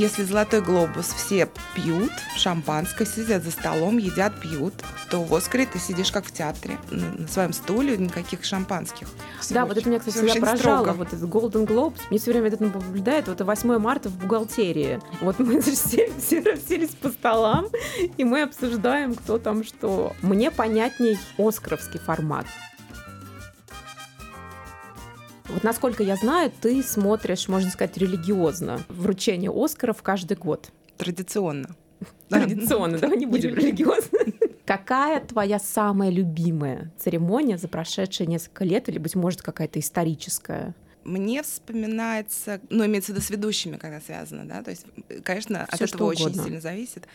Если «Золотой глобус» все пьют шампанское, сидят за столом, едят, пьют, то в «Оскаре» ты сидишь как в театре, на своем стуле, никаких шампанских. Да, вот это меня, кстати, всегда поражало. строго. Вот этот Golden Globes. Мне все время это наблюдает. Вот 8 марта в бухгалтерии. Вот мы все, все расселись по столам, и мы обсуждаем, кто там что. Мне понятней оскаровский формат. Вот насколько я знаю, ты смотришь, можно сказать, религиозно вручение Оскаров каждый год. Традиционно. Традиционно, давай не будем религиозно. Какая твоя самая любимая церемония за прошедшие несколько лет, или, быть может, какая-то историческая? Мне вспоминается, ну, имеется в виду с ведущими, когда связано, да, то есть, конечно, от Всё, этого что очень сильно зависит.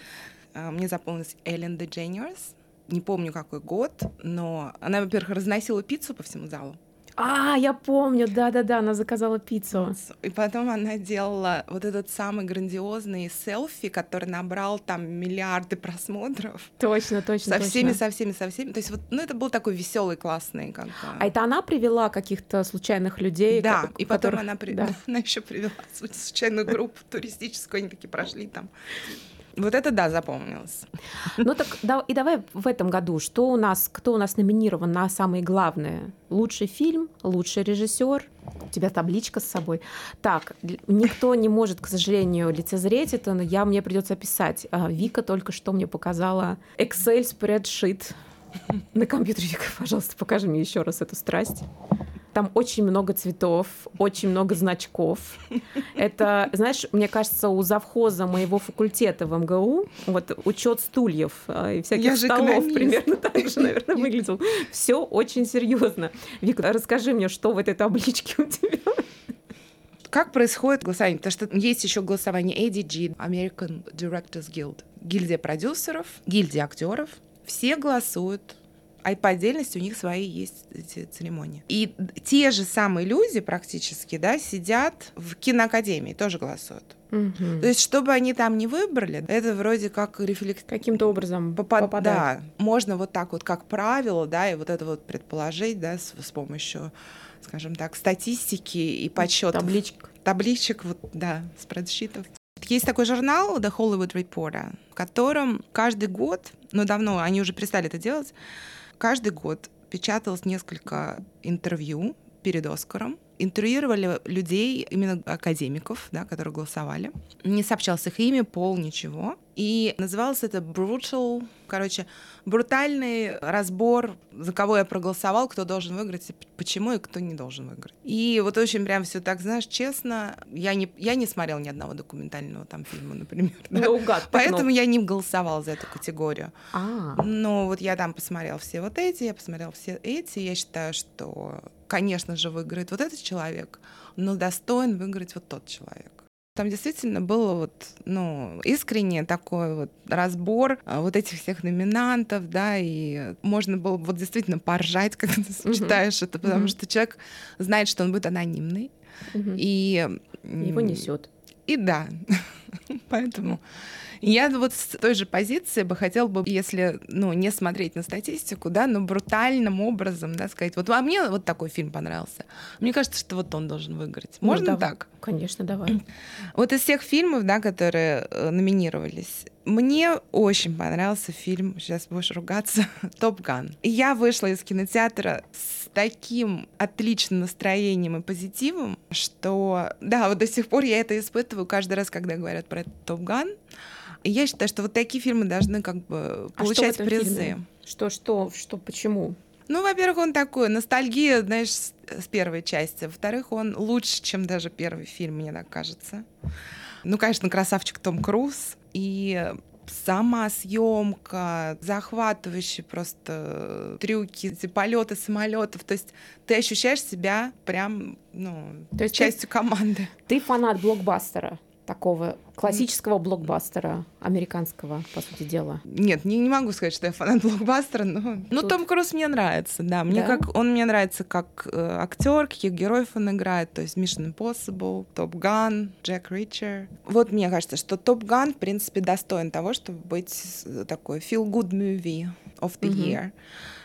А, Мне запомнилась Эллен Дедженерс, не помню какой год, но она, во-первых, разносила пиццу по всему залу, А, я помню, да-да-да, она заказала пиццу. и потом она делала вот этот самый грандиозный селфи, который набрал там миллиарды просмотров. Точно, точно, Со точно. всеми, со всеми, со всеми. То есть вот, ну, это был такой веселый, классный, как. А это она привела каких-то случайных людей? Да, ко- и потом которых- она, при- да. она еще привела случайную группу туристическую, они такие прошли там. Вот это да, запомнилось. Ну так да, и давай в этом году, что у нас, кто у нас номинирован на самые главные? Лучший фильм, лучший режиссер. У тебя табличка с собой. Так, никто не может, к сожалению, лицезреть это, но я мне придется описать. А, Вика только что мне показала Excel спредшит на компьютере. Пожалуйста, покажи мне еще раз эту страсть. Там очень много цветов, очень много значков. Это, знаешь, мне кажется, у завхоза моего факультета в МГУ вот учет стульев э, и всяких Я столов экономист. примерно так же, наверное, выглядел. Все очень серьезно. Вика, расскажи мне, что в этой табличке у тебя? Как происходит голосование? Потому что есть еще голосование ADG, American Directors Guild, гильдия продюсеров, гильдия актеров. Все голосуют, а по отдельности у них свои есть эти церемонии. И те же самые люди практически, да, сидят в киноакадемии, тоже голосуют. То есть, чтобы они там не выбрали, это вроде как рефлекс... Каким-то образом Попад- попадает. Да, можно вот так вот, как правило, да, и вот это вот предположить, да, с, с помощью, скажем так, статистики и подсчетов. Табличка. Табличек, вот, да, спредшитов. Есть такой журнал The Hollywood Reporter, в котором каждый год, ну давно, они уже перестали это делать, каждый год печаталось несколько интервью перед Оскаром, интервьюировали людей, именно академиков, да, которые голосовали. Не сообщался их имя, пол, ничего. И называлось это brutal, короче, брутальный разбор, за кого я проголосовал, кто должен выиграть, почему и кто не должен выиграть. И вот очень прям все так, знаешь, честно, я не, я не смотрела ни одного документального там фильма, например. да. Наугад. по Поэтому кнопке. я не голосовала за эту категорию. А, Но вот я там посмотрела все вот эти, я посмотрела все эти, я считаю, что, конечно же, выиграет вот этот человек, но достоин выиграть вот тот человек. Там действительно было вот, ну, искренне такой вот разбор а, вот этих всех номинантов, да, и можно было вот действительно поржать, когда ты читаешь это, потому Мгм. что человек знает, что он будет анонимный, мгм. и... его несет. и да, поэтому я вот с той же позиции бы хотела бы, если, ну, не смотреть на статистику, да, но брутальным образом, да, сказать, вот а мне вот такой фильм понравился. Мне кажется, что вот он должен выиграть. Ну, Можно да. так? Конечно, давай. Вот из всех фильмов, да, которые э, номинировались, мне очень понравился фильм, сейчас будешь ругаться, «Топ Ган». Я вышла из кинотеатра с таким отличным настроением и позитивом, что, да, вот до сих пор я это испытываю каждый раз, когда говорят про этот «Топ Ган». Я считаю, что вот такие фильмы должны как бы А что получать призы. фильме? Что, что, что, почему? Ну, во-первых, он такой, ностальгия, знаешь, с, с первой части. Во-вторых, он лучше, чем даже первый фильм, мне так кажется. Ну, конечно, красавчик Том Круз. И сама съемка, захватывающие просто трюки, эти полеты самолетов. То есть ты ощущаешь себя прям, ну, То есть ты- частью команды. Ты фанат блокбастера. Такого классического блокбастера американского, по сути дела? Нет, не, не могу сказать, что я фанат блокбастера, но... Ну, Тут- Том Круз мне нравится, да. Мне Да? как... Он мне нравится как э, актер, каких героев он играет, то есть Mission Impossible, Top Gun, Джек Ричер. Вот мне кажется, что Top Gun, в принципе, достоин того, чтобы быть такой feel-good movie of the Мгм. year.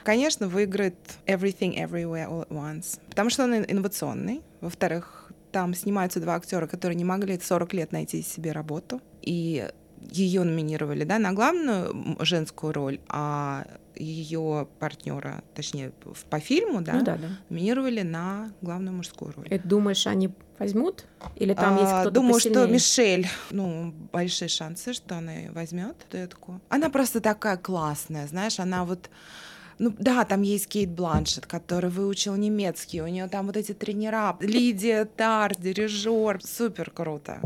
Конечно, выиграет Everything Everywhere All at Once, потому что он ин- инновационный. Во-вторых, там снимаются два актера, которые не могли 40 лет найти себе работу. И ее номинировали да, на главную женскую роль, а ее партнера, точнее, по фильму, да, Ну да, да. номинировали на главную мужскую роль. И думаешь, они возьмут? Или там есть А, кто-то Думаю, что посильнее? Мишель, ну, большие шансы, что она возьмет эту. Она просто такая классная, знаешь, она вот ну да, там есть Кейт Бланшет, который выучил немецкий, у нее там вот эти тренера, Лидия Тар, дирижер, супер круто.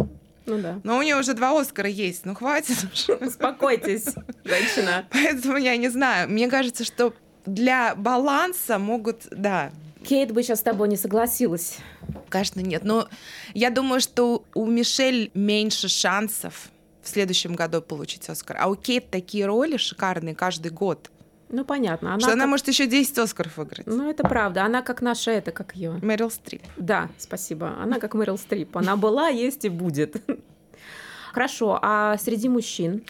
Ну да. Но у нее уже два Оскара есть, ну хватит уже. Успокойтесь, женщина. Поэтому я не знаю. Мне кажется, что для баланса могут, да, Кейт бы сейчас с тобой не согласилась. Конечно, нет. Но я думаю, что у Мишель меньше шансов в следующем году получить Оскар. А у Кейт такие роли шикарные каждый год, Ну, понятно. Она что она как- может еще 10 Оскаров выиграть. Ну, это правда. Она как наша, это как ее. Мэрил Стрип. Да, спасибо. Она как Мэрил Стрип. Она была, есть и будет. Хорошо, а среди мужчин?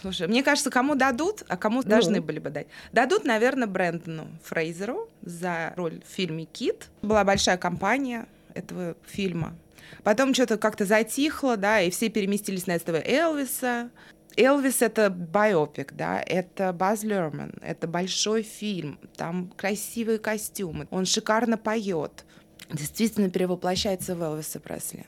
Слушай, мне кажется, кому дадут, а кому Ну. должны были бы дать. Дадут, наверное, Брэндону Фрейзеру за роль в фильме «Кит». Была большая кампания этого фильма. Потом что-то как-то затихло, да, и все переместились на этого Элвиса. Элвис — это биопик, да, это Баз Лерман, это большой фильм, там красивые костюмы, он шикарно поет, действительно перевоплощается в Элвиса Пресли.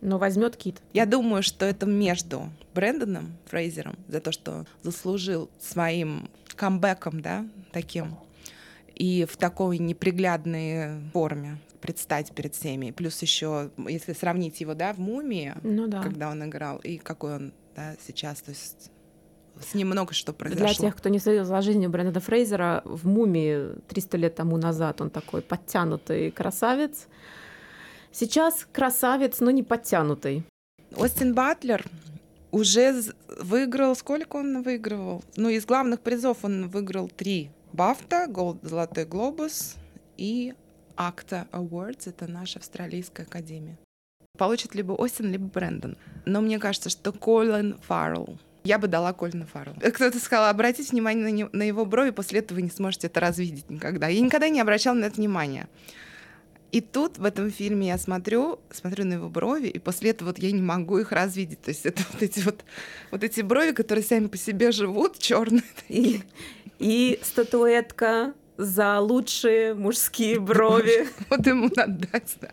Но возьмет Кит. Я думаю, что это между Брэндоном Фрейзером за то, что заслужил своим камбэком, да, таким, и в такой неприглядной форме предстать перед всеми. Плюс еще, если сравнить его, да, в «Мумии», Ну да. когда он играл, и какой он, да, сейчас, то есть с ним много что Для произошло. тех, кто не следил за жизнью Брэндона Фрейзера, в «Мумии» 300 лет тому назад он такой подтянутый красавец. Сейчас красавец, но не подтянутый. Остин Батлер уже выиграл, сколько он выигрывал? Ну, из главных призов он выиграл три. Бафта, Голд, Золотой Глобус и Акта Awards, это наша австралийская академия. Получит либо Остин, либо Брэндон. Но мне кажется, что Колин Фаррелл. Я бы дала Колина Фаррелл. Кто-то сказал, обратите внимание на, не- на его брови, после этого вы не сможете это развидеть никогда. Я никогда не обращала на это внимания. И тут в этом фильме я смотрю, смотрю на его брови, и после этого вот я не могу их развидеть. То есть это вот эти вот, вот эти брови, которые сами по себе живут, черные. И, и статуэтка за лучшие мужские брови. Вот ему надо дать. да.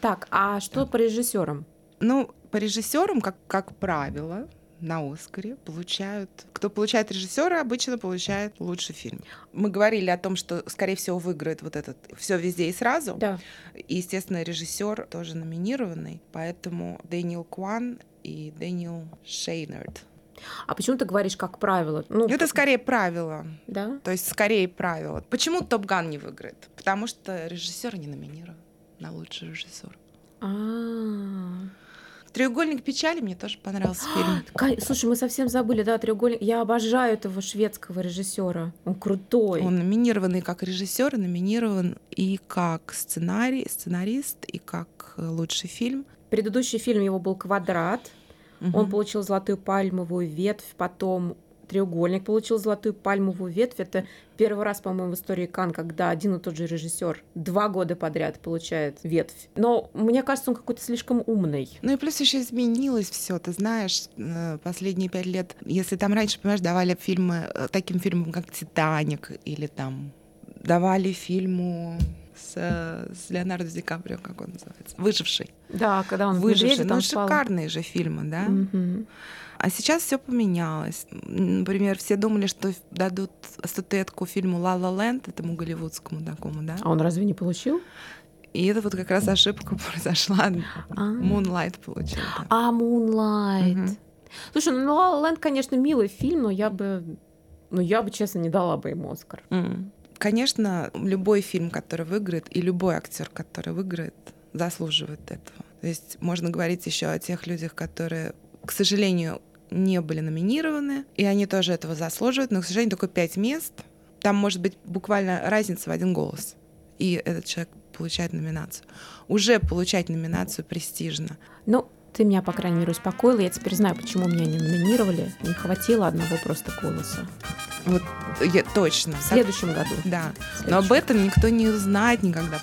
Так, а что по режиссерам? Ну, по режиссерам, как, как правило, на Оскаре получают... Кто получает режиссера, обычно получает лучший фильм. Мы говорили о том, что, скорее всего, выиграет вот этот «Все везде и сразу». Да. И, естественно, режиссер тоже номинированный, поэтому Дэниел Куан и Дэниел Шайнерт. А почему ты говоришь, как правило? Ну, Это скорее правило. да? То есть скорее правило. Почему Top Gun не выиграет? Потому что режиссер не номинирован на лучший режиссер. А. Треугольник печали мне тоже понравился фильм. Ка- Слушай, мы совсем забыли, да, треугольник. Я обожаю этого шведского режиссера. Он крутой. Он номинирован и как режиссер, номинирован и как сценарий, сценарист, и как э, лучший фильм. Предыдущий фильм его был «Квадрат». Он Мгм. получил золотую пальмовую ветвь, потом треугольник получил золотую пальмовую ветвь. Это первый раз, по-моему, в истории Кан, когда один и тот же режиссер два года подряд получает ветвь. Но мне кажется, он какой-то слишком умный. Ну и плюс еще изменилось все, ты знаешь, э, последние пять лет, если там раньше, понимаешь, давали фильмы э, таким фильмам, как «Титаник», или там давали фильму с, с Леонардо Ди Каприо, как он называется, «Выживший». Да, когда он «Выживший», медведя ну там спал. шикарные же фильмы, да? Мгм. А сейчас все поменялось. Например, все думали, что дадут статуэтку фильму «Ла Ла Ленд», этому голливудскому такому, да? А он разве не получил? И это вот как раз ошибка произошла. А. Moonlight получил. да. А. Мгм. Слушай, ну La Land, конечно, милый фильм, но я бы, ну я бы, честно, не дала бы ему Оскар. Конечно, любой фильм, который выиграет, и любой актер, который выиграет, заслуживает этого. То есть можно говорить еще о тех людях, которые, к сожалению, не были номинированы, и они тоже этого заслуживают, но, к сожалению, только пять мест. Там может быть буквально разница в один голос, и этот человек получает номинацию. Уже получать номинацию престижно. Ну, ты меня, по крайней мере, успокоила. Я теперь знаю, почему меня не номинировали. Не хватило одного просто голоса. Вот я точно. В следующем году. Да. следующем. Но об этом никто не узнает никогда.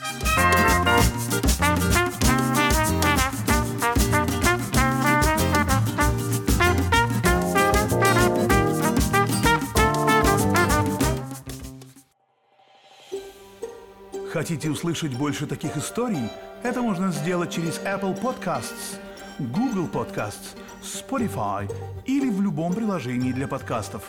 Хотите услышать больше таких историй? Это можно сделать через Apple Podcasts, Google Podcasts, Spotify или в любом приложении для подкастов.